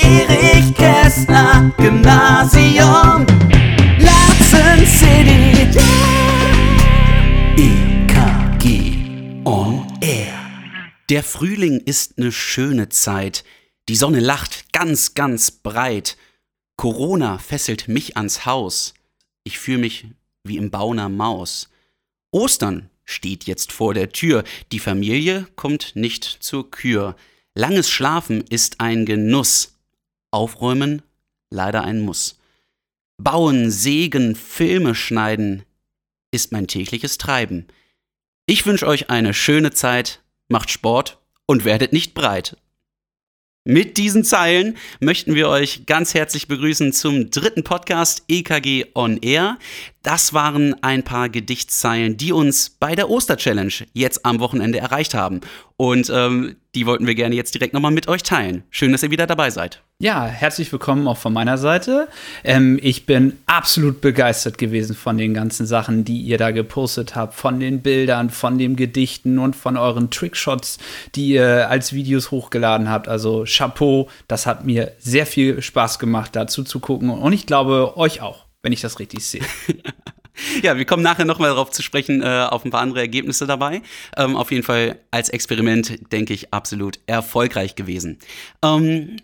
Erich Kästner Gymnasium Latzen City EKG on Air Der Frühling ist ne schöne Zeit. Die Sonne lacht ganz, ganz breit. Corona fesselt mich ans Haus. Ich fühl mich wie im Bau ner Maus. Ostern steht jetzt vor der Tür. Die Familie kommt nicht zur Kür. Langes Schlafen ist ein Genuss. Aufräumen leider ein Muss. Bauen, sägen, Filme schneiden ist mein tägliches Treiben. Ich wünsche euch eine schöne Zeit, macht Sport und werdet nicht breit. Mit diesen Zeilen möchten wir euch ganz herzlich begrüßen zum dritten Podcast EKG On Air. Das waren ein paar Gedichtszeilen, die uns bei der Oster-Challenge jetzt am Wochenende erreicht haben. Und ähm, die wollten wir gerne jetzt direkt nochmal mit euch teilen. Schön, dass ihr wieder dabei seid. Ja, herzlich willkommen auch von meiner Seite. Ähm, ich bin absolut begeistert gewesen von den ganzen Sachen, die ihr da gepostet habt, von den Bildern, von den Gedichten und von euren Trickshots, die ihr als Videos hochgeladen habt. Also Chapeau, das hat mir sehr viel Spaß gemacht, dazu zu gucken und ich glaube euch auch, wenn ich das richtig sehe. Ja, wir kommen nachher nochmal darauf zu sprechen, äh, auf ein paar andere Ergebnisse dabei. Ähm, auf jeden Fall als Experiment, denke ich, absolut erfolgreich gewesen. Ähm,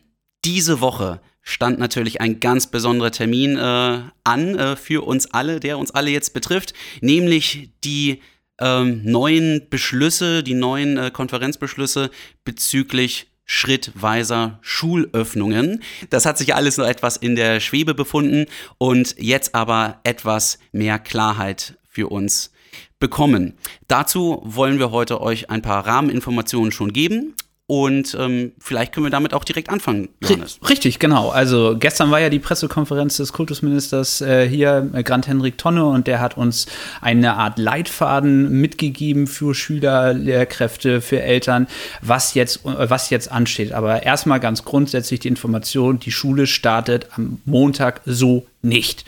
diese Woche stand natürlich ein ganz besonderer Termin äh, an äh, für uns alle, der uns alle jetzt betrifft, nämlich die ähm, neuen Beschlüsse, die neuen äh, Konferenzbeschlüsse bezüglich schrittweiser Schulöffnungen. Das hat sich alles noch etwas in der Schwebe befunden und jetzt aber etwas mehr Klarheit für uns bekommen. Dazu wollen wir heute euch ein paar Rahmeninformationen schon geben und ähm, vielleicht können wir damit auch direkt anfangen, Johannes. Richtig, genau. Also gestern war ja die Pressekonferenz des Kultusministers äh, hier, äh, Grant Henrik Tonne, und der hat uns eine Art Leitfaden mitgegeben für Schüler, Lehrkräfte, für Eltern, was jetzt, äh, was jetzt ansteht. Aber erstmal ganz grundsätzlich die Information, die Schule startet am Montag so nicht.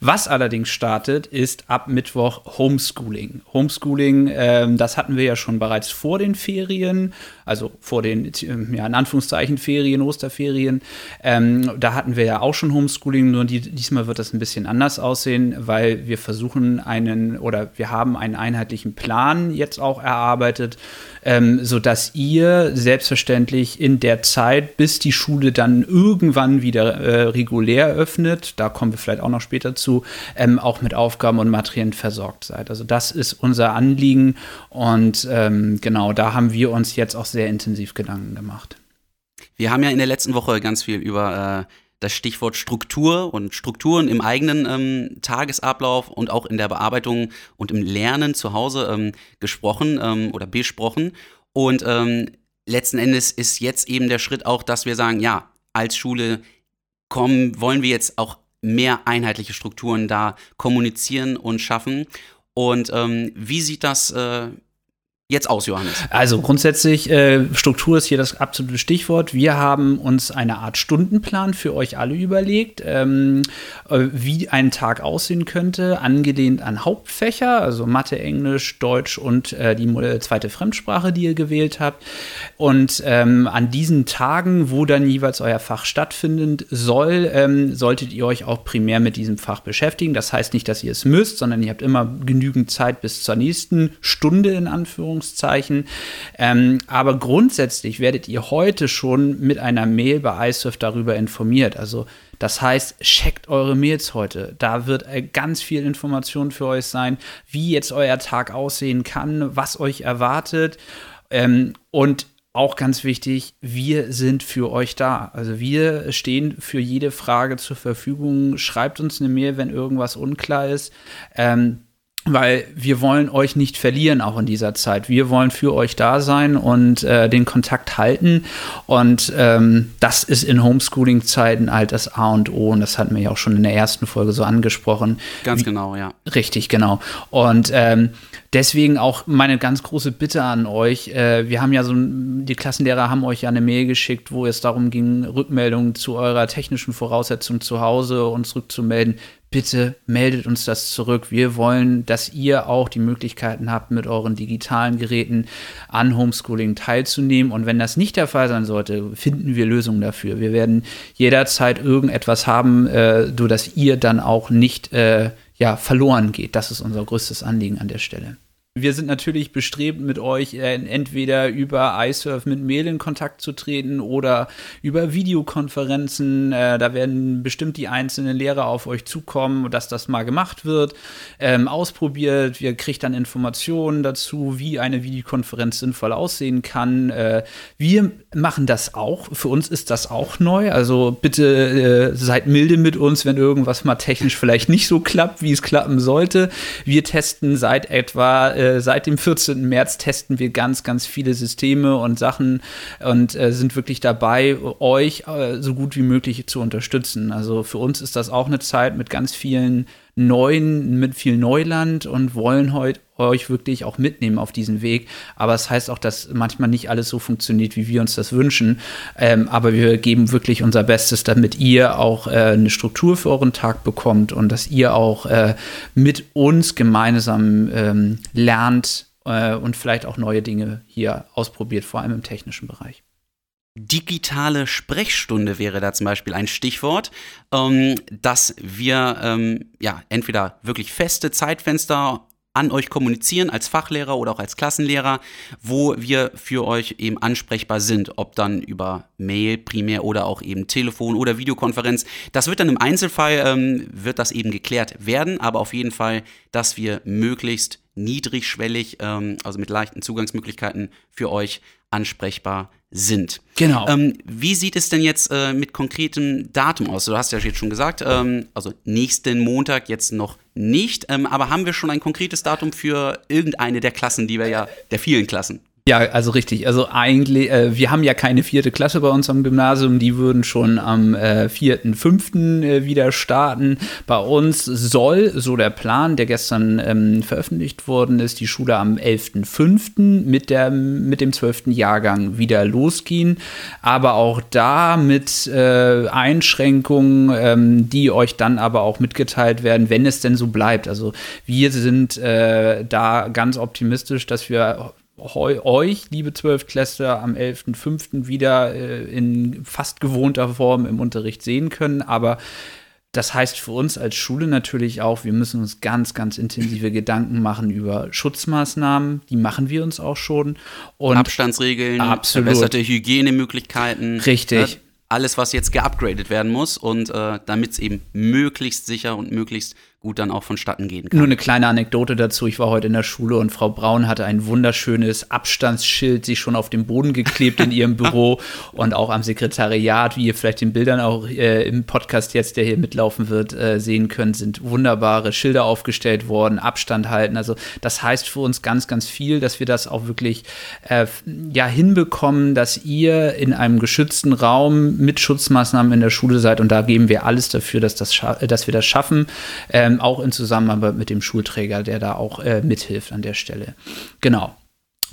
Was allerdings startet, ist ab Mittwoch Homeschooling. Homeschooling, ähm, das hatten wir ja schon bereits vor den Ferien, also vor den, ja, in Anführungszeichen Ferien, Osterferien. Ähm, da hatten wir ja auch schon Homeschooling, nur die, diesmal wird das ein bisschen anders aussehen, weil wir versuchen einen oder wir haben einen einheitlichen Plan jetzt auch erarbeitet, ähm, sodass ihr selbstverständlich in der Zeit, bis die Schule dann irgendwann wieder äh, regulär öffnet, da kommen wir vielleicht auch noch später zu, ähm, auch mit Aufgaben und Materialien versorgt seid. Also das ist unser Anliegen und ähm, genau da haben wir uns jetzt auch sehr intensiv Gedanken gemacht. Wir haben ja in der letzten Woche ganz viel über äh, das Stichwort Struktur und Strukturen im eigenen ähm, Tagesablauf und auch in der Bearbeitung und im Lernen zu Hause ähm, gesprochen ähm, oder besprochen. Und ähm, letzten Endes ist jetzt eben der Schritt auch, dass wir sagen, ja, als Schule kommen, wollen wir jetzt auch mehr einheitliche Strukturen da kommunizieren und schaffen. Und ähm, wie sieht das äh, jetzt aus, Johannes? Also grundsätzlich, äh, Struktur ist hier das absolute Stichwort. Wir haben uns eine Art Stundenplan für euch alle überlegt, ähm, äh, wie ein Tag aussehen könnte, angelehnt an Hauptfächer, also Mathe, Englisch, Deutsch und äh, die äh, zweite Fremdsprache, die ihr gewählt habt. Und ähm, an diesen Tagen, wo dann jeweils euer Fach stattfinden soll, ähm, solltet ihr euch auch primär mit diesem Fach beschäftigen. Das heißt nicht, dass ihr es müsst, sondern ihr habt immer genügend Zeit bis zur nächsten Stunde in Anführungszeichen Anführungszeichen. Ähm, aber grundsätzlich werdet ihr heute schon mit einer Mail bei iSurf darüber informiert. Also das heißt, checkt eure Mails heute. Da wird äh, ganz viel Information für euch sein, wie jetzt euer Tag aussehen kann, was euch erwartet. Ähm, und auch ganz wichtig, wir sind für euch da. Also wir stehen für jede Frage zur Verfügung. Schreibt uns eine Mail, wenn irgendwas unklar ist. Ähm, weil wir wollen euch nicht verlieren, auch in dieser Zeit. Wir wollen für euch da sein und äh, den Kontakt halten. Und ähm, das ist in Homeschooling-Zeiten halt das A und O. Und das hatten wir ja auch schon in der ersten Folge so angesprochen. Ganz genau, ja. Richtig, genau. Und ähm, deswegen auch meine ganz große Bitte an euch. Äh, wir haben ja so, die Klassenlehrer haben euch ja eine Mail geschickt, wo es darum ging, Rückmeldungen zu eurer technischen Voraussetzung zu Hause uns rückzumelden bitte meldet uns das zurück. Wir wollen, dass ihr auch die Möglichkeiten habt, mit euren digitalen Geräten an Homeschooling teilzunehmen. Und wenn das nicht der Fall sein sollte, finden wir Lösungen dafür. Wir werden jederzeit irgendetwas haben, äh, sodass ihr dann auch nicht äh, ja, verloren geht. Das ist unser größtes Anliegen an der Stelle. Wir sind natürlich bestrebt, mit euch entweder über iSurf mit Mail in Kontakt zu treten oder über Videokonferenzen. Äh, da werden bestimmt die einzelnen Lehrer auf euch zukommen, dass das mal gemacht wird, ähm, ausprobiert. Wir kriegt dann Informationen dazu, wie eine Videokonferenz sinnvoll aussehen kann. Äh, wir machen das auch. Für uns ist das auch neu. Also bitte äh, seid milde mit uns, wenn irgendwas mal technisch vielleicht nicht so klappt, wie es klappen sollte. Wir testen seit etwa äh, seit dem 14. März testen wir ganz, ganz viele Systeme und Sachen und äh, sind wirklich dabei, euch äh, so gut wie möglich zu unterstützen. Also für uns ist das auch eine Zeit mit ganz vielen neuen, mit viel Neuland und wollen heute euch wirklich auch mitnehmen auf diesen Weg. Aber es das heißt auch, dass manchmal nicht alles so funktioniert, wie wir uns das wünschen. Ähm, aber wir geben wirklich unser Bestes, damit ihr auch äh, eine Struktur für euren Tag bekommt und dass ihr auch äh, mit uns gemeinsam ähm, lernt äh, und vielleicht auch neue Dinge hier ausprobiert, vor allem im technischen Bereich. Digitale Sprechstunde wäre da zum Beispiel ein Stichwort, ähm, dass wir ähm, ja entweder wirklich feste Zeitfenster an euch kommunizieren als Fachlehrer oder auch als Klassenlehrer, wo wir für euch eben ansprechbar sind, ob dann über Mail primär oder auch eben Telefon oder Videokonferenz. Das wird dann im Einzelfall, ähm, wird das eben geklärt werden, aber auf jeden Fall, dass wir möglichst niedrigschwellig, ähm, also mit leichten Zugangsmöglichkeiten für euch ansprechbar sind. Genau. Ähm, wie sieht es denn jetzt äh, mit konkretem Datum aus? Du hast ja jetzt schon gesagt, ähm, also nächsten Montag jetzt noch nicht, ähm, aber haben wir schon ein konkretes Datum für irgendeine der Klassen, die wir ja, der vielen Klassen? Ja, also richtig. Also eigentlich, äh, wir haben ja keine vierte Klasse bei uns am Gymnasium. Die würden schon am äh, 4.5. Äh, wieder starten. Bei uns soll, so der Plan, der gestern ähm, veröffentlicht worden ist, die Schule am 11.5. mit, mit dem 12. Jahrgang wieder losgehen. Aber auch da mit äh, Einschränkungen, ähm, die euch dann aber auch mitgeteilt werden, wenn es denn so bleibt. Also wir sind äh, da ganz optimistisch, dass wir euch, liebe Zwölftklässler, am 11.05. wieder äh, in fast gewohnter Form im Unterricht sehen können. Aber das heißt für uns als Schule natürlich auch, wir müssen uns ganz, ganz intensive Gedanken machen über Schutzmaßnahmen. Die machen wir uns auch schon. Und Abstandsregeln, absolut. verbesserte Hygienemöglichkeiten. Richtig. Ne? Alles, was jetzt geupgradet werden muss und äh, damit es eben möglichst sicher und möglichst gut dann auch vonstatten gehen kann. Nur eine kleine Anekdote dazu. Ich war heute in der Schule und Frau Braun hatte ein wunderschönes Abstandsschild sich schon auf dem Boden geklebt in ihrem Büro und auch am Sekretariat, wie ihr vielleicht den Bildern auch äh, im Podcast jetzt, der hier mitlaufen wird, äh, sehen könnt, sind wunderbare Schilder aufgestellt worden, Abstand halten. Also das heißt für uns ganz, ganz viel, dass wir das auch wirklich äh, ja hinbekommen, dass ihr in einem geschützten Raum mit Schutzmaßnahmen in der Schule seid und da geben wir alles dafür, dass, das dass wir das schaffen. Ähm, ähm, auch in Zusammenarbeit mit dem Schulträger, der da auch äh, mithilft an der Stelle. Genau.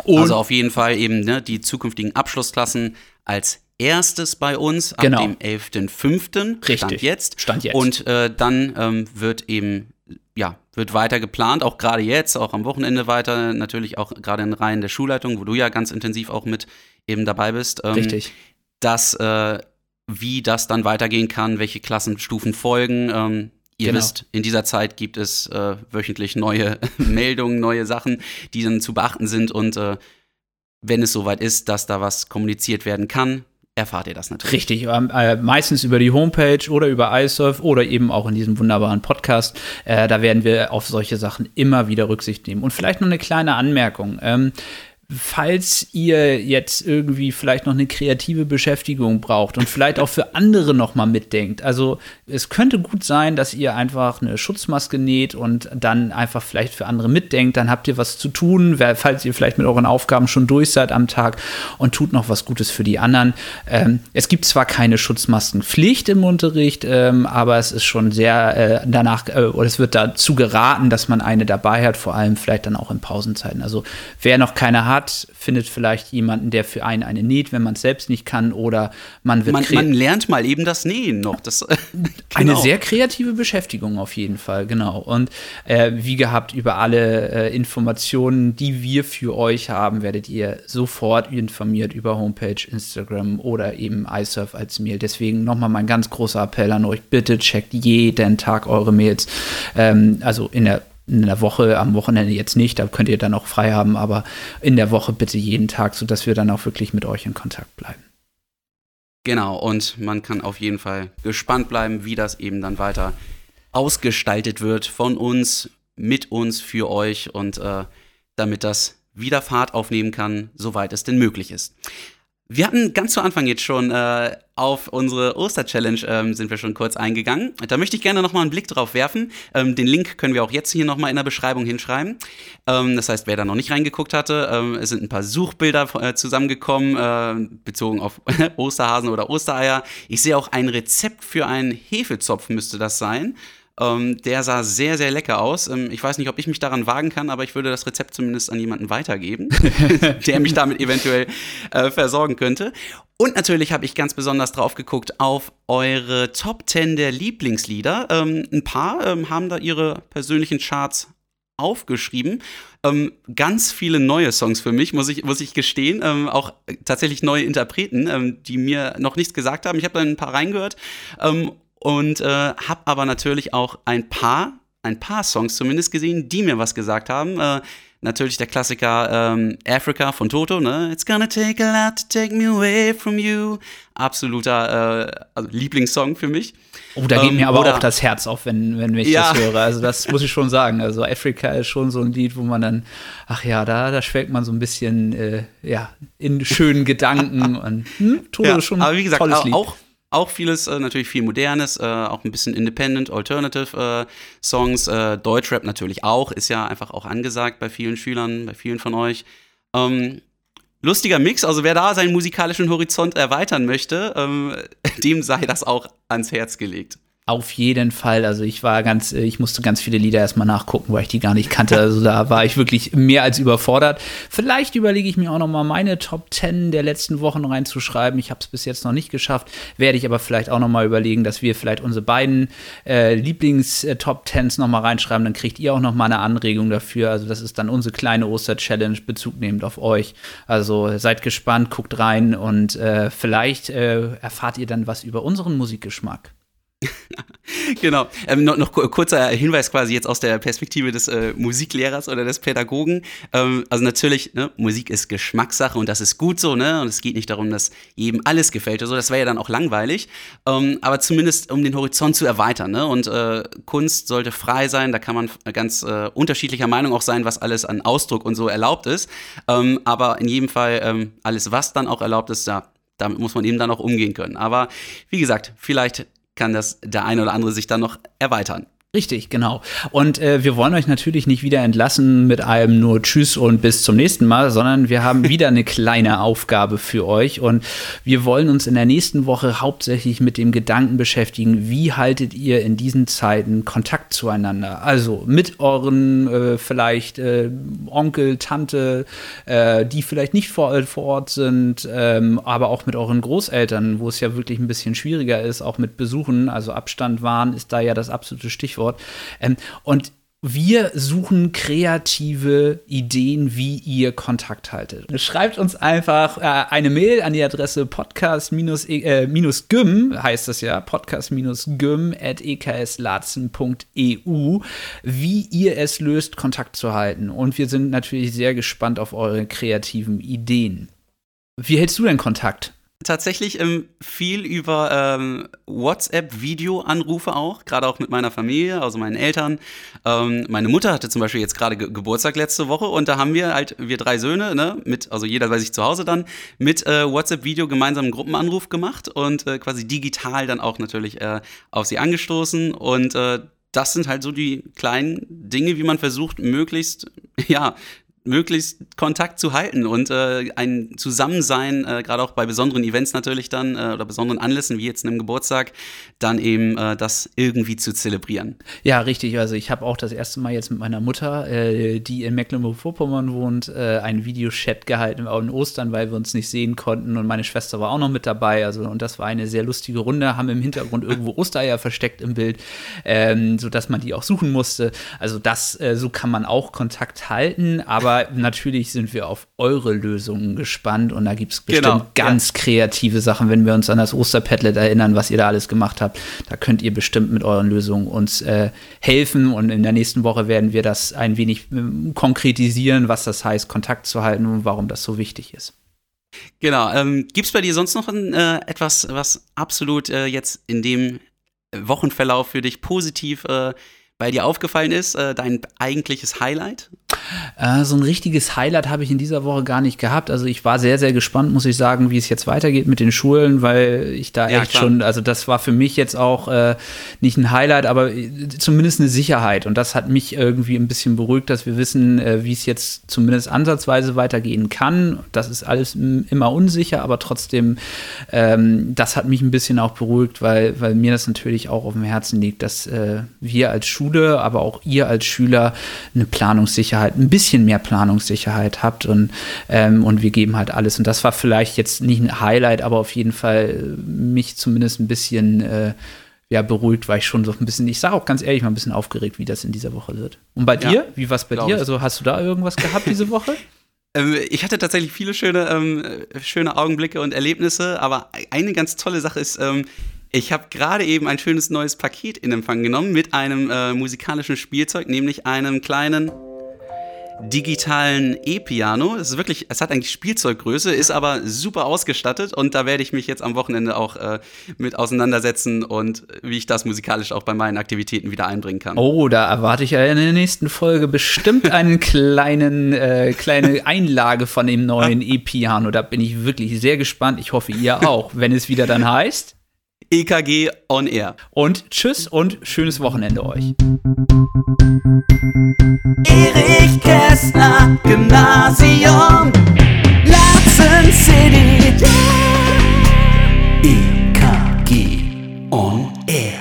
Und also auf jeden Fall eben ne, die zukünftigen Abschlussklassen als erstes bei uns ab genau. dem 11.05. Richtig. Stand jetzt. Stand jetzt. Und äh, dann ähm, wird eben, ja, wird weiter geplant, auch gerade jetzt, auch am Wochenende weiter, natürlich auch gerade in Reihen der Schulleitung, wo du ja ganz intensiv auch mit eben dabei bist. Ähm, Richtig. Dass, äh, wie das dann weitergehen kann, welche Klassenstufen folgen. Ähm, Ihr genau. wisst, in dieser Zeit gibt es äh, wöchentlich neue Meldungen, neue Sachen, die dann zu beachten sind. Und äh, wenn es soweit ist, dass da was kommuniziert werden kann, erfahrt ihr das natürlich. Richtig, ähm, äh, meistens über die Homepage oder über iSurf oder eben auch in diesem wunderbaren Podcast. Äh, da werden wir auf solche Sachen immer wieder Rücksicht nehmen. Und vielleicht noch eine kleine Anmerkung. Ähm, falls ihr jetzt irgendwie vielleicht noch eine kreative Beschäftigung braucht und vielleicht auch für andere noch mal mitdenkt. Also es könnte gut sein, dass ihr einfach eine Schutzmaske näht und dann einfach vielleicht für andere mitdenkt. Dann habt ihr was zu tun, falls ihr vielleicht mit euren Aufgaben schon durch seid am Tag und tut noch was Gutes für die anderen. Ähm, es gibt zwar keine Schutzmaskenpflicht im Unterricht, ähm, aber es ist schon sehr äh, danach, äh, oder es wird dazu geraten, dass man eine dabei hat, vor allem vielleicht dann auch in Pausenzeiten. Also wer noch keine hat, hat, findet vielleicht jemanden, der für einen eine näht, wenn man es selbst nicht kann, oder man wird. Man, man lernt mal eben das Nähen noch. Das, genau. Eine sehr kreative Beschäftigung auf jeden Fall, genau. Und äh, wie gehabt, über alle äh, Informationen, die wir für euch haben, werdet ihr sofort informiert über Homepage, Instagram oder eben iSurf als Mail. Deswegen nochmal mein ganz großer Appell an euch: bitte checkt jeden Tag eure Mails. Ähm, also in der in der Woche, am Wochenende jetzt nicht, da könnt ihr dann auch frei haben, aber in der Woche bitte jeden Tag, sodass wir dann auch wirklich mit euch in Kontakt bleiben. Genau, und man kann auf jeden Fall gespannt bleiben, wie das eben dann weiter ausgestaltet wird von uns, mit uns, für euch und äh, damit das wieder Fahrt aufnehmen kann, soweit es denn möglich ist. Wir hatten ganz zu Anfang jetzt schon äh, auf unsere Oster-Challenge ähm, sind wir schon kurz eingegangen. Da möchte ich gerne nochmal einen Blick drauf werfen. Ähm, den Link können wir auch jetzt hier nochmal in der Beschreibung hinschreiben. Ähm, das heißt, wer da noch nicht reingeguckt hatte, ähm, es sind ein paar Suchbilder äh, zusammengekommen, äh, bezogen auf Osterhasen oder Ostereier. Ich sehe auch ein Rezept für einen Hefezopf, müsste das sein. Ähm, der sah sehr, sehr lecker aus. Ähm, ich weiß nicht, ob ich mich daran wagen kann, aber ich würde das Rezept zumindest an jemanden weitergeben, der mich damit eventuell äh, versorgen könnte. Und natürlich habe ich ganz besonders drauf geguckt auf eure Top 10 der Lieblingslieder. Ähm, ein paar ähm, haben da ihre persönlichen Charts aufgeschrieben. Ähm, ganz viele neue Songs für mich, muss ich, muss ich gestehen. Ähm, auch tatsächlich neue Interpreten, ähm, die mir noch nichts gesagt haben. Ich habe da ein paar reingehört ähm, und äh, habe aber natürlich auch ein paar, ein paar Songs zumindest gesehen, die mir was gesagt haben. Äh, natürlich der Klassiker ähm, Africa von Toto, ne? It's gonna take a lot to take me away from you. Absoluter äh, also Lieblingssong für mich. Oh, da geht ähm, mir aber auch das Herz auf, wenn, wenn ich ja. das höre. Also das muss ich schon sagen. Also Africa ist schon so ein Lied, wo man dann, ach ja, da, da schwelgt man so ein bisschen äh, ja, in schönen Gedanken und hm, Toto ja, ist schon aber wie gesagt, tolles Lied. auch auch vieles, äh, natürlich viel Modernes, äh, auch ein bisschen Independent, Alternative äh, Songs. Äh, Deutschrap natürlich auch, ist ja einfach auch angesagt bei vielen Schülern, bei vielen von euch. Ähm, lustiger Mix, also wer da seinen musikalischen Horizont erweitern möchte, ähm, dem sei das auch ans Herz gelegt. Auf jeden Fall. Also ich war ganz, äh, ich musste ganz viele Lieder erstmal nachgucken, weil ich die gar nicht kannte. Also da war ich wirklich mehr als überfordert. Vielleicht überlege ich mir auch noch mal meine Top 10 der letzten Wochen reinzuschreiben. Ich habe es bis jetzt noch nicht geschafft. Werde ich aber vielleicht auch noch mal überlegen, dass wir vielleicht unsere beiden äh, Lieblings-Top äh, 10s noch mal reinschreiben. Dann kriegt ihr auch noch mal eine Anregung dafür. Also das ist dann unsere kleine Oster-Challenge, Bezug nehmend auf euch. Also seid gespannt, guckt rein und äh, vielleicht äh, erfahrt ihr dann was über unseren Musikgeschmack. genau. Ähm, noch, noch, kurzer Hinweis quasi jetzt aus der Perspektive des äh, Musiklehrers oder des Pädagogen. Ähm, also natürlich, ne, Musik ist Geschmackssache und das ist gut so, ne? Und es geht nicht darum, dass jedem alles gefällt oder. Das wäre ja dann auch langweilig. Ähm, aber zumindest um den Horizont zu erweitern, ne? Und äh, Kunst sollte frei sein. Da kann man ganz äh, unterschiedlicher Meinung auch sein, was alles an Ausdruck und so erlaubt ist. Ähm, aber in jedem Fall ähm, alles, was dann auch erlaubt ist, da damit muss man eben dann auch umgehen können. Aber wie gesagt, vielleicht kann das der eine oder andere sich dann noch erweitern. Richtig, genau. Und äh, wir wollen euch natürlich nicht wieder entlassen mit einem nur Tschüss und bis zum nächsten Mal, sondern wir haben wieder eine kleine Aufgabe für euch und wir wollen uns in der nächsten Woche hauptsächlich mit dem Gedanken beschäftigen, wie haltet ihr in diesen Zeiten Kontakt zueinander? Also mit euren äh, vielleicht äh, Onkel, Tante, äh, die vielleicht nicht vor, äh, vor Ort sind, ähm, aber auch mit euren Großeltern, wo es ja wirklich ein bisschen schwieriger ist, auch mit Besuchen, also Abstand wahren ist da ja das absolute Stichwort. Stichwort. Ähm, und wir suchen kreative Ideen, wie ihr Kontakt haltet. Schreibt uns einfach äh, eine Mail an die Adresse podcast-gym, äh, heißt das ja, podcast-gym at ekslatzen.eu, wie ihr es löst, Kontakt zu halten. Und wir sind natürlich sehr gespannt auf eure kreativen Ideen. Wie hältst du denn Kontakt? Tatsächlich ähm, viel über ähm, WhatsApp-Videoanrufe auch, gerade auch mit meiner Familie, also meinen Eltern. Ähm, meine Mutter hatte zum Beispiel jetzt gerade Ge Geburtstag letzte Woche und da haben wir halt, wir drei Söhne, ne, mit, also jeder bei sich zu Hause dann, mit äh, WhatsApp-Video gemeinsam einen Gruppenanruf gemacht und äh, quasi digital dann auch natürlich äh, auf sie angestoßen und äh, das sind halt so die kleinen Dinge, wie man versucht, möglichst, ja, möglichst Kontakt zu halten und äh, ein Zusammensein, äh, gerade auch bei besonderen Events natürlich dann äh, oder besonderen Anlässen wie jetzt einem Geburtstag, dann eben äh, das irgendwie zu zelebrieren. Ja, richtig. Also ich habe auch das erste Mal jetzt mit meiner Mutter, äh, die in Mecklenburg-Vorpommern wohnt, äh, einen Videochat gehalten auch in Ostern, weil wir uns nicht sehen konnten und meine Schwester war auch noch mit dabei. Also und das war eine sehr lustige Runde. Haben im Hintergrund irgendwo Ostereier versteckt im Bild, ähm, so dass man die auch suchen musste. Also das, so kann man auch Kontakt halten, aber aber natürlich sind wir auf eure Lösungen gespannt und da gibt es bestimmt genau, ganz ja. kreative Sachen, wenn wir uns an das Osterpadlet erinnern, was ihr da alles gemacht habt. Da könnt ihr bestimmt mit euren Lösungen uns äh, helfen und in der nächsten Woche werden wir das ein wenig äh, konkretisieren, was das heißt, Kontakt zu halten und warum das so wichtig ist. Genau. Ähm, Gibt es bei dir sonst noch ein, äh, etwas, was absolut äh, jetzt in dem Wochenverlauf für dich positiv äh, bei dir aufgefallen ist, äh, dein eigentliches Highlight? Äh, so ein richtiges Highlight habe ich in dieser Woche gar nicht gehabt. Also ich war sehr, sehr gespannt, muss ich sagen, wie es jetzt weitergeht mit den Schulen, weil ich da ja, echt klar. schon, also das war für mich jetzt auch äh, nicht ein Highlight, aber äh, zumindest eine Sicherheit. Und das hat mich irgendwie ein bisschen beruhigt, dass wir wissen, äh, wie es jetzt zumindest ansatzweise weitergehen kann. Das ist alles immer unsicher, aber trotzdem, ähm, das hat mich ein bisschen auch beruhigt, weil, weil mir das natürlich auch auf dem Herzen liegt, dass äh, wir als Schule Schule, aber auch ihr als Schüler eine Planungssicherheit, ein bisschen mehr Planungssicherheit habt und, ähm, und wir geben halt alles. Und das war vielleicht jetzt nicht ein Highlight, aber auf jeden Fall mich zumindest ein bisschen äh, ja, beruhigt, weil ich schon so ein bisschen, ich sage auch ganz ehrlich, mal ein bisschen aufgeregt, wie das in dieser Woche wird. Und bei ja, dir? Wie war es bei dir? Ich. Also hast du da irgendwas gehabt diese Woche? Ähm, ich hatte tatsächlich viele schöne, ähm, schöne Augenblicke und Erlebnisse, aber eine ganz tolle Sache ist, ähm, ich habe gerade eben ein schönes neues Paket in Empfang genommen mit einem äh, musikalischen Spielzeug, nämlich einem kleinen digitalen E-Piano. Es ist wirklich, es hat eigentlich Spielzeuggröße, ist aber super ausgestattet und da werde ich mich jetzt am Wochenende auch äh, mit auseinandersetzen und wie ich das musikalisch auch bei meinen Aktivitäten wieder einbringen kann. Oh, da erwarte ich ja in der nächsten Folge bestimmt einen kleinen, äh, kleine Einlage von dem neuen E-Piano. Da bin ich wirklich sehr gespannt. Ich hoffe, ihr auch, wenn es wieder dann heißt. EKG on Air. Und tschüss und schönes Wochenende euch. Erich Kästner, Gymnasium, Larsen City. Yeah. EKG on Air.